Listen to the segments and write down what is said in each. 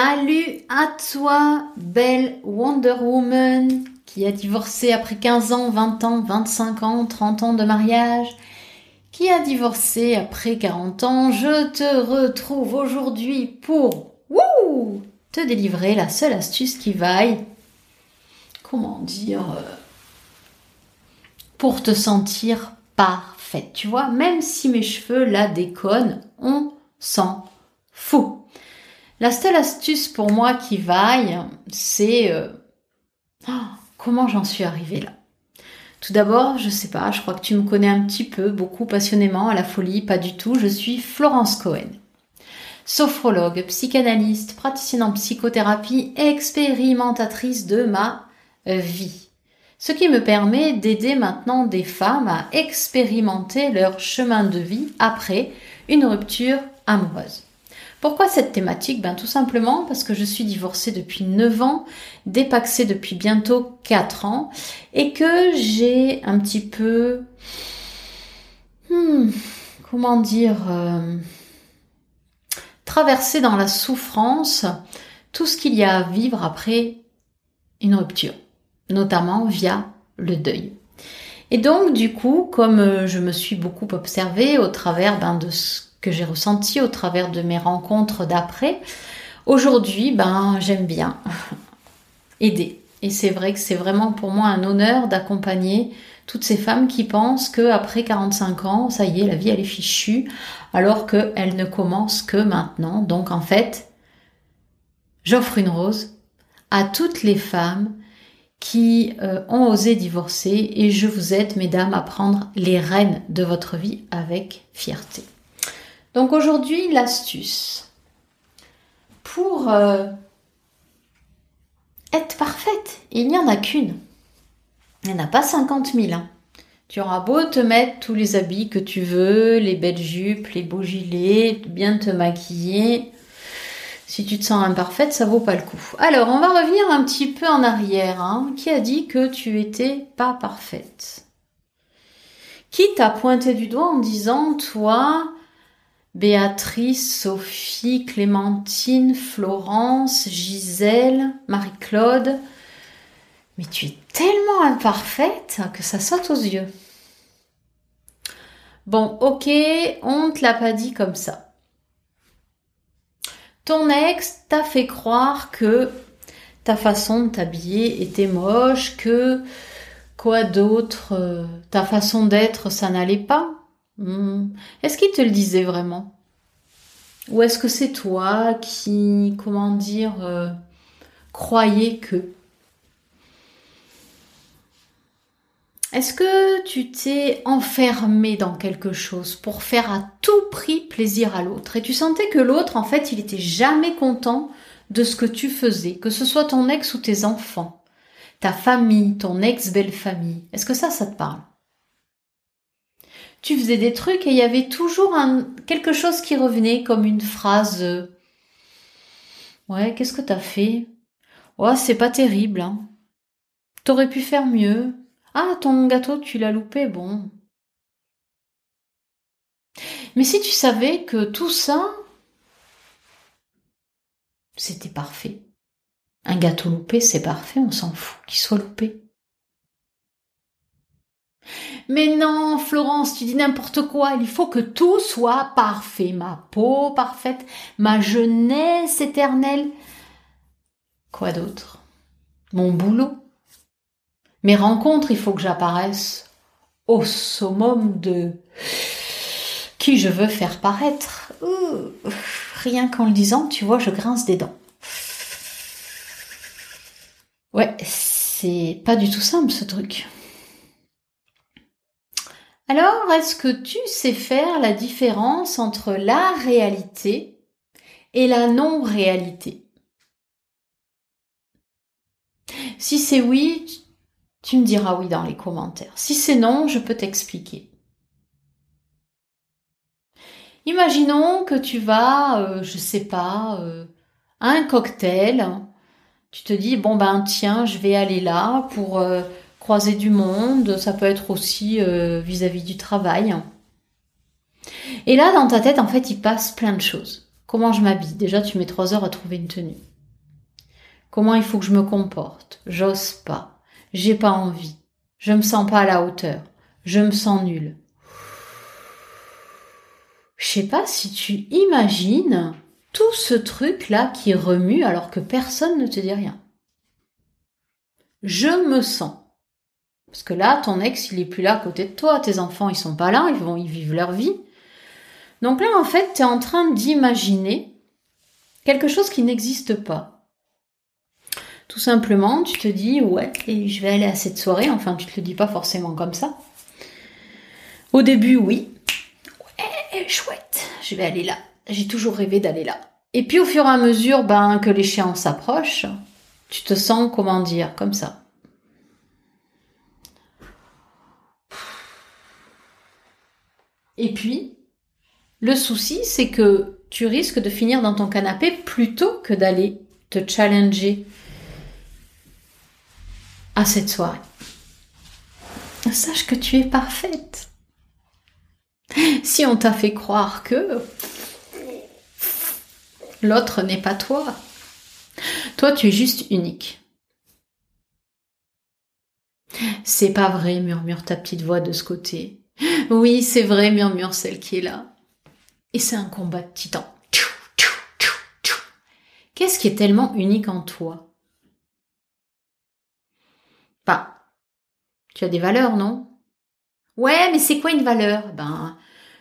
Salut à toi, belle Wonder Woman, qui a divorcé après 15 ans, 20 ans, 25 ans, 30 ans de mariage, qui a divorcé après 40 ans. Je te retrouve aujourd'hui pour te délivrer la seule astuce qui vaille. Comment dire euh, Pour te sentir parfaite. Tu vois, même si mes cheveux la déconnent, on s'en fout. La seule astuce pour moi qui vaille, c'est euh, oh, comment j'en suis arrivée là. Tout d'abord, je sais pas, je crois que tu me connais un petit peu, beaucoup passionnément, à la folie, pas du tout. Je suis Florence Cohen. Sophrologue, psychanalyste, praticienne en psychothérapie, expérimentatrice de ma vie. Ce qui me permet d'aider maintenant des femmes à expérimenter leur chemin de vie après une rupture amoureuse. Pourquoi cette thématique? Ben tout simplement parce que je suis divorcée depuis 9 ans, dépaxée depuis bientôt 4 ans et que j'ai un petit peu hmm, comment dire euh, traversé dans la souffrance tout ce qu'il y a à vivre après une rupture, notamment via le deuil. Et donc, du coup, comme je me suis beaucoup observée au travers ben, de ce que j'ai ressenti au travers de mes rencontres d'après. Aujourd'hui, ben, j'aime bien aider. Et c'est vrai que c'est vraiment pour moi un honneur d'accompagner toutes ces femmes qui pensent que après 45 ans, ça y est, la vie elle est fichue, alors qu'elle ne commence que maintenant. Donc en fait, j'offre une rose à toutes les femmes qui euh, ont osé divorcer et je vous aide, mesdames, à prendre les rênes de votre vie avec fierté. Donc aujourd'hui, l'astuce pour euh, être parfaite, il n'y en a qu'une. Il n'y en a pas 50 000. Hein. Tu auras beau te mettre tous les habits que tu veux, les belles jupes, les beaux gilets, bien te maquiller. Si tu te sens imparfaite, ça vaut pas le coup. Alors, on va revenir un petit peu en arrière. Hein. Qui a dit que tu étais pas parfaite? Qui t'a pointé du doigt en disant, toi, Béatrice, Sophie, Clémentine, Florence, Gisèle, Marie-Claude. Mais tu es tellement imparfaite que ça saute aux yeux. Bon, ok, on te l'a pas dit comme ça. Ton ex t'a fait croire que ta façon de t'habiller était moche, que quoi d'autre, euh, ta façon d'être, ça n'allait pas? Hmm. Est-ce qu'il te le disait vraiment? Ou est-ce que c'est toi qui, comment dire, euh, croyais que? Est-ce que tu t'es enfermé dans quelque chose pour faire à tout prix plaisir à l'autre? Et tu sentais que l'autre, en fait, il était jamais content de ce que tu faisais, que ce soit ton ex ou tes enfants, ta famille, ton ex-belle-famille? Est-ce que ça, ça te parle? Tu faisais des trucs et il y avait toujours quelque chose qui revenait comme une phrase. Euh, ouais, qu'est-ce que t'as fait? Oh, c'est pas terrible. Hein. T'aurais pu faire mieux. Ah, ton gâteau, tu l'as loupé, bon. Mais si tu savais que tout ça, c'était parfait. Un gâteau loupé, c'est parfait, on s'en fout qu'il soit loupé. Mais non, Florence, tu dis n'importe quoi. Il faut que tout soit parfait. Ma peau parfaite, ma jeunesse éternelle. Quoi d'autre? Mon boulot. Mes rencontres, il faut que j'apparaisse au summum de qui je veux faire paraître. rien qu'en le disant, tu vois, je grince des dents. Ouais, c'est pas du tout simple ce truc. Alors, est-ce que tu sais faire la différence entre la réalité et la non-réalité? Si c'est oui, tu me diras oui dans les commentaires. Si c'est non, je peux t'expliquer. Imaginons que tu vas, euh, je sais pas, euh, à un cocktail. Tu te dis bon ben tiens, je vais aller là pour euh, croiser du monde, ça peut être aussi euh, vis-à-vis du travail. Et là, dans ta tête, en fait, il passe plein de choses. Comment je m'habille? Déjà, tu mets trois heures à trouver une tenue. Comment il faut que je me comporte? J'ose pas. J'ai pas envie. Je me sens pas à la hauteur. Je me sens nulle. Je sais pas si tu imagines tout ce truc là qui remue alors que personne ne te dit rien. Je me sens. Parce que là, ton ex, il est plus là à côté de toi, tes enfants, ils sont pas là, ils vont, ils vivent leur vie. Donc là, en fait, tu es en train d'imaginer quelque chose qui n'existe pas. Tout simplement, tu te dis, ouais, et je vais aller à cette soirée, enfin, tu te le dis pas forcément comme ça. Au début, oui. Ouais, chouette, je vais aller là. J'ai toujours rêvé d'aller là. Et puis au fur et à mesure ben, que l'échéance s'approche, tu te sens, comment dire, comme ça. Et puis, le souci, c'est que tu risques de finir dans ton canapé plutôt que d'aller te challenger à cette soirée. Sache que tu es parfaite. Si on t'a fait croire que l'autre n'est pas toi, toi tu es juste unique. C'est pas vrai, murmure ta petite voix de ce côté. Oui, c'est vrai, murmure celle qui est là. Et c'est un combat de titans. Qu'est-ce qui est tellement unique en toi? Bah, tu as des valeurs, non? Ouais, mais c'est quoi une valeur? Ben,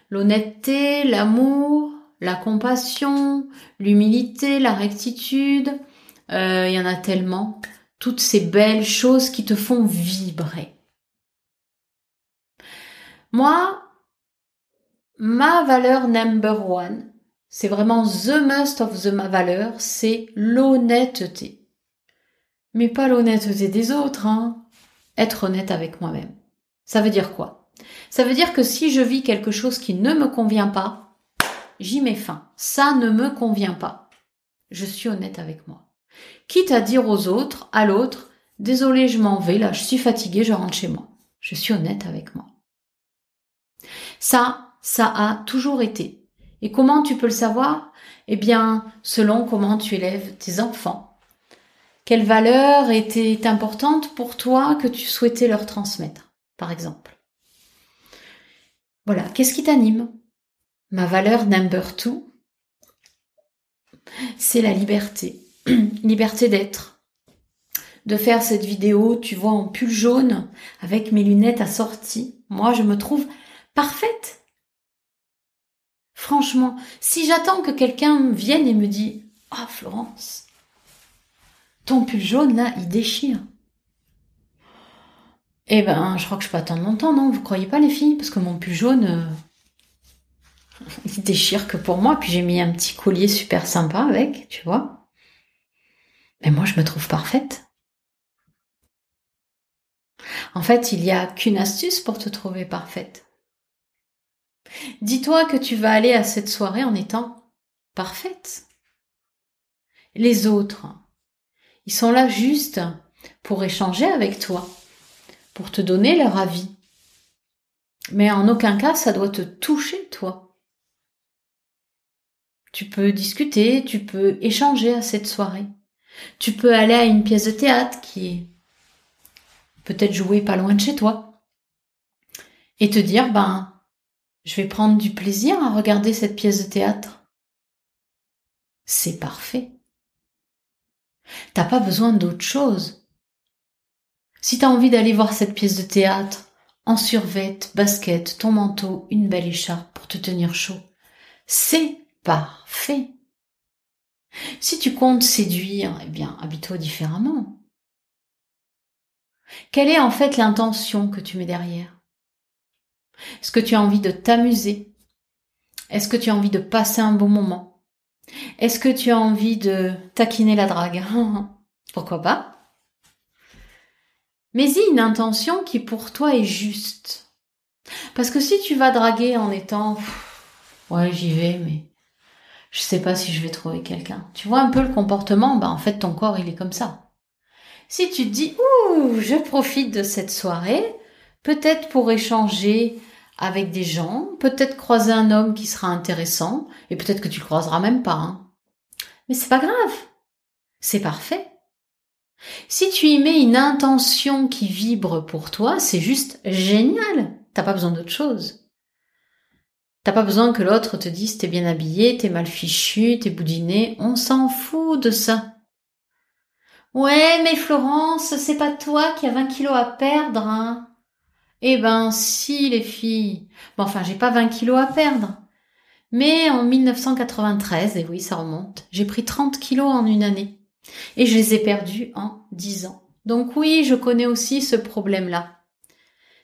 l'honnêteté, l'amour, la compassion, l'humilité, la rectitude. Il euh, y en a tellement. Toutes ces belles choses qui te font vibrer. Moi, ma valeur number one, c'est vraiment the must of the ma valeur, c'est l'honnêteté. Mais pas l'honnêteté des autres, hein. Être honnête avec moi-même. Ça veut dire quoi? Ça veut dire que si je vis quelque chose qui ne me convient pas, j'y mets fin. Ça ne me convient pas. Je suis honnête avec moi. Quitte à dire aux autres, à l'autre, désolé, je m'en vais, là, je suis fatiguée, je rentre chez moi. Je suis honnête avec moi. Ça, ça a toujours été. Et comment tu peux le savoir? Eh bien, selon comment tu élèves tes enfants. Quelle valeur était importante pour toi que tu souhaitais leur transmettre, par exemple? Voilà, qu'est-ce qui t'anime? Ma valeur number two, c'est la liberté. liberté d'être. De faire cette vidéo, tu vois, en pull jaune, avec mes lunettes assorties. Moi, je me trouve parfaite. Franchement, si j'attends que quelqu'un vienne et me dit Ah Florence, ton pull jaune là, il déchire. Eh ben, je crois que je peux attendre longtemps, non? Vous croyez pas les filles? Parce que mon pull jaune, euh, il déchire que pour moi. Puis j'ai mis un petit collier super sympa avec, tu vois. Mais moi, je me trouve parfaite. En fait, il n'y a qu'une astuce pour te trouver parfaite. Dis-toi que tu vas aller à cette soirée en étant parfaite. Les autres, ils sont là juste pour échanger avec toi, pour te donner leur avis. Mais en aucun cas ça doit te toucher, toi. Tu peux discuter, tu peux échanger à cette soirée. Tu peux aller à une pièce de théâtre qui est peut-être jouée pas loin de chez toi. Et te dire, ben, je vais prendre du plaisir à regarder cette pièce de théâtre. C'est parfait. T'as pas besoin d'autre chose. Si t'as envie d'aller voir cette pièce de théâtre, en survette, basket, ton manteau, une belle écharpe pour te tenir chaud, c'est parfait. Si tu comptes séduire, eh bien, habille-toi différemment. Quelle est en fait l'intention que tu mets derrière? Est-ce que tu as envie de t'amuser? Est-ce que tu as envie de passer un bon moment? Est-ce que tu as envie de taquiner la drague? Pourquoi pas? Mais y une intention qui pour toi est juste. Parce que si tu vas draguer en étant ouais j'y vais mais je sais pas si je vais trouver quelqu'un. Tu vois un peu le comportement, bah en fait ton corps il est comme ça. Si tu te dis ouh je profite de cette soirée, peut-être pour échanger avec des gens, peut-être croiser un homme qui sera intéressant, et peut-être que tu le croiseras même pas. Hein. Mais c'est pas grave. C'est parfait. Si tu y mets une intention qui vibre pour toi, c'est juste génial. T'as pas besoin d'autre chose. T'as pas besoin que l'autre te dise t'es bien habillé, t'es mal fichu, t'es boudiné. On s'en fout de ça. Ouais, mais Florence, c'est pas toi qui as 20 kilos à perdre, hein. Eh ben, si, les filles. Bon, enfin, j'ai pas 20 kilos à perdre. Mais en 1993, et oui, ça remonte, j'ai pris 30 kilos en une année. Et je les ai perdus en 10 ans. Donc oui, je connais aussi ce problème-là.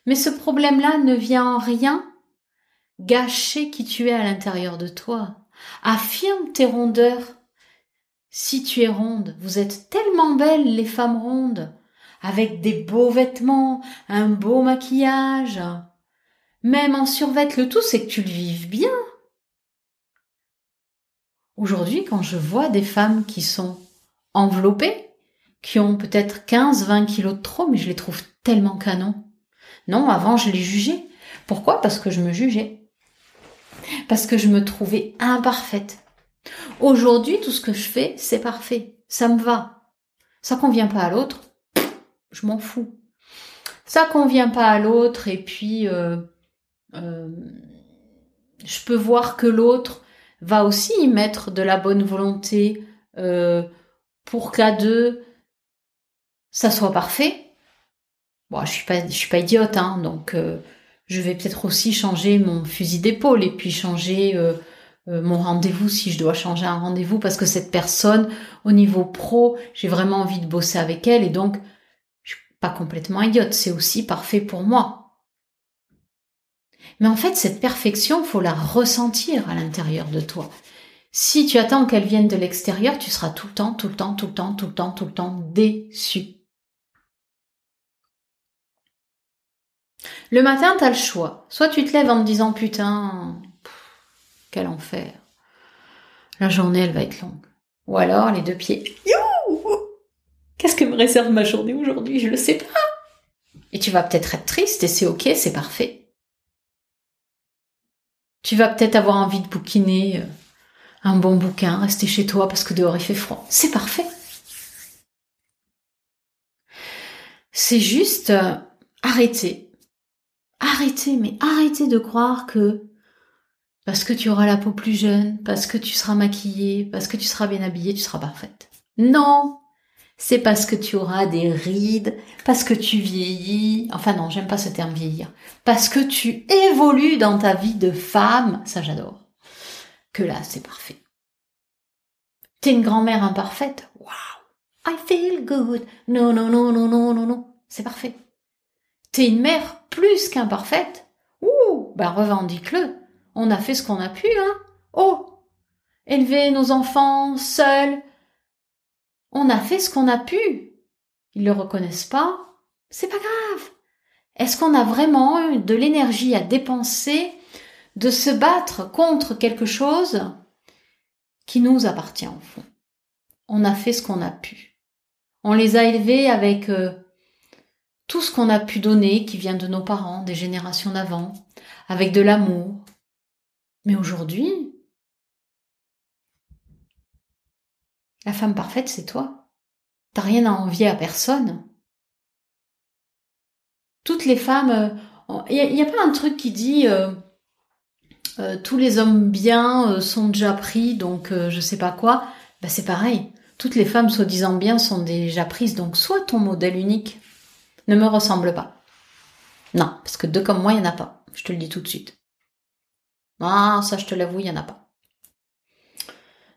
Mais ce problème-là ne vient en rien gâcher qui tu es à l'intérieur de toi. Affirme tes rondeurs. Si tu es ronde, vous êtes tellement belles les femmes rondes, avec des beaux vêtements, un beau maquillage. Même en survêt, le tout c'est que tu le vives bien. Aujourd'hui, quand je vois des femmes qui sont enveloppées, qui ont peut-être 15-20 kilos de trop, mais je les trouve tellement canons. Non, avant je les jugeais. Pourquoi? Parce que je me jugeais. Parce que je me trouvais imparfaite. Aujourd'hui, tout ce que je fais, c'est parfait. Ça me va. Ça convient pas à l'autre, je m'en fous. Ça convient pas à l'autre et puis euh, euh, je peux voir que l'autre va aussi y mettre de la bonne volonté euh, pour qu'à deux, ça soit parfait. Bon, je suis pas, je suis pas idiote, hein, donc je vais peut-être aussi changer mon fusil d'épaule et puis changer mon rendez-vous si je dois changer un rendez-vous parce que cette personne, au niveau pro, j'ai vraiment envie de bosser avec elle et donc complètement idiote. C'est aussi parfait pour moi. Mais en fait, cette perfection, faut la ressentir à l'intérieur de toi. Si tu attends qu'elle vienne de l'extérieur, tu seras tout le temps, tout le temps, tout le temps, tout le temps, tout le temps déçu. Le matin, tu as le choix. Soit tu te lèves en te disant putain, quel enfer. La journée, elle va être longue. Ou alors les deux pieds. Qu'est-ce que me réserve ma journée aujourd'hui? Je le sais pas. Et tu vas peut-être être triste et c'est ok, c'est parfait. Tu vas peut-être avoir envie de bouquiner euh, un bon bouquin, rester chez toi parce que dehors il fait froid. C'est parfait. C'est juste euh, arrêter. Mais arrêter de croire que parce que tu auras la peau plus jeune, parce que tu seras maquillée, parce que tu seras bien habillée, tu seras parfaite. Non, c'est parce que tu auras des rides, parce que tu vieillis, enfin non, j'aime pas ce terme vieillir, parce que tu évolues dans ta vie de femme, ça j'adore, que là c'est parfait. T'es une grand-mère imparfaite, wow, I feel good, non, non, non, non, non, non, non, c'est parfait. T'es une mère plus qu'imparfaite, ouh, bah revendique-le, on a fait ce qu'on a pu, hein, oh, élever nos enfants seuls, on a fait ce qu'on a pu. Ils le reconnaissent pas. C'est pas grave. Est-ce qu'on a vraiment eu de l'énergie à dépenser de se battre contre quelque chose qui nous appartient au fond? On a fait ce qu'on a pu. On les a élevés avec euh, tout ce qu'on a pu donner qui vient de nos parents, des générations d'avant, avec de l'amour. Mais aujourd'hui, La femme parfaite, c'est toi. T'as rien à envier à personne. Toutes les femmes, il euh, n'y a, pas un truc qui dit euh, euh, tous les hommes bien sont déjà pris, donc je sais pas quoi. Bah c'est pareil. Toutes les femmes soi-disant bien sont déjà prises, donc soit ton modèle unique ne me ressemble pas. Non, parce que deux comme moi, il n'y en a pas. Je te le dis tout de suite. Ah, ça je te l'avoue, il n'y en a pas.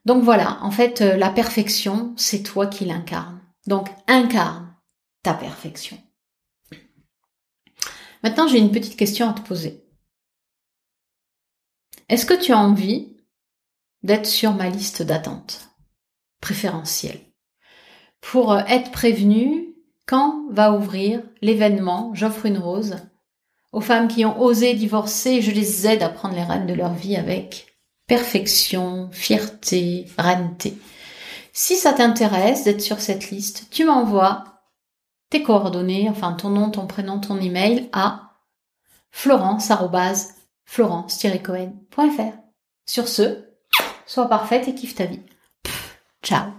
Donc voilà, en fait, euh, la perfection, c'est toi qui l'incarne. Donc incarne ta perfection. Maintenant, j'ai une petite question à te poser. Est-ce que tu as envie d'être sur ma liste d'attente préférentielle pour euh, être prévenu quand va ouvrir l'événement J'offre une rose aux femmes qui ont osé divorcer, je les aide à prendre les rênes de leur vie avec perfection, fierté, raineté. Si ça t'intéresse d'être sur cette liste, tu m'envoies tes coordonnées, enfin ton nom, ton prénom, ton email à florence florence-cohen.fr. Sur ce, sois parfaite et kiffe ta vie. Ciao